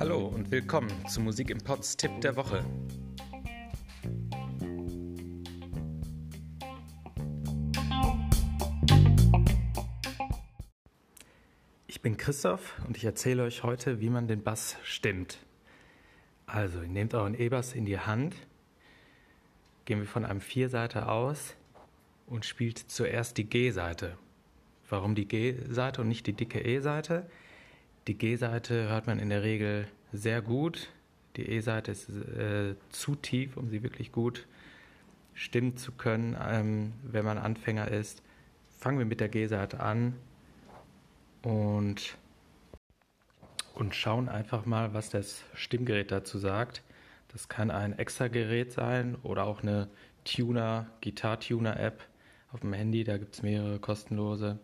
Hallo und willkommen zu Musik im Pots Tipp der Woche. Ich bin Christoph und ich erzähle euch heute, wie man den Bass stimmt. Also, ihr nehmt euren E-Bass in die Hand, gehen wir von einem Vierseiter aus und spielt zuerst die G-Seite. Warum die G-Seite und nicht die dicke E-Seite? Die G-Seite hört man in der Regel sehr gut. Die E-Seite ist äh, zu tief, um sie wirklich gut stimmen zu können, ähm, wenn man Anfänger ist. Fangen wir mit der G-Seite an und, und schauen einfach mal, was das Stimmgerät dazu sagt. Das kann ein extra Gerät sein oder auch eine Tuner, Gitar-Tuner-App auf dem Handy. Da gibt es mehrere kostenlose.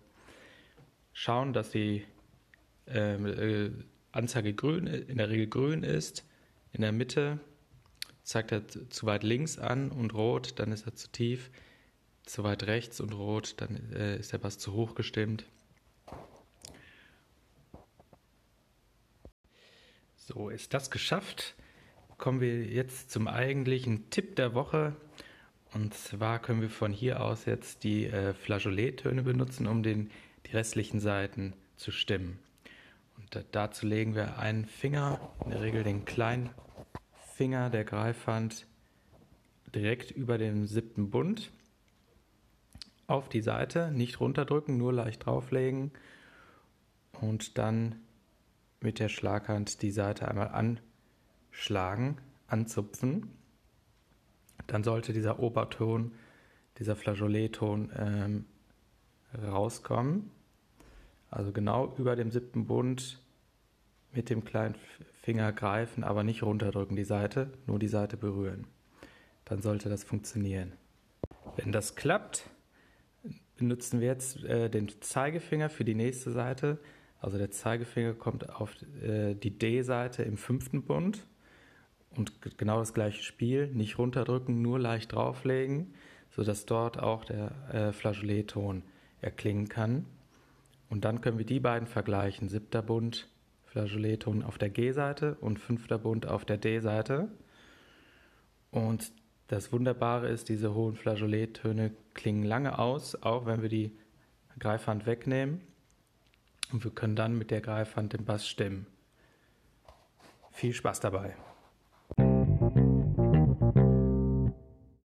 Schauen, dass die ähm, äh, Anzeige grün, in der Regel grün ist. In der Mitte zeigt er zu weit links an und rot, dann ist er zu tief. Zu weit rechts und rot, dann äh, ist der Bass zu hoch gestimmt. So, ist das geschafft? Kommen wir jetzt zum eigentlichen Tipp der Woche. Und zwar können wir von hier aus jetzt die äh, Flageolet-Töne benutzen, um den, die restlichen Seiten zu stimmen. Und da, dazu legen wir einen Finger, in der Regel den kleinen Finger der Greifhand, direkt über den siebten Bund auf die Seite, nicht runterdrücken, nur leicht drauflegen und dann mit der Schlaghand die Seite einmal anschlagen, anzupfen. Dann sollte dieser Oberton, dieser Flageolet-Ton ähm, rauskommen. Also genau über dem siebten Bund mit dem kleinen Finger greifen, aber nicht runterdrücken die Seite, nur die Seite berühren. Dann sollte das funktionieren. Wenn das klappt, benutzen wir jetzt äh, den Zeigefinger für die nächste Seite also der Zeigefinger kommt auf äh, die D-Seite im fünften Bund und genau das gleiche Spiel, nicht runterdrücken, nur leicht drauflegen, sodass dort auch der äh, Flageolet-Ton erklingen kann. Und dann können wir die beiden vergleichen. Siebter Bund, Flageolet-Ton auf der G-Seite und fünfter Bund auf der D-Seite. Und das Wunderbare ist, diese hohen Flageolet-Töne klingen lange aus, auch wenn wir die Greifhand wegnehmen. Und wir können dann mit der Greifhand den Bass stimmen. Viel Spaß dabei!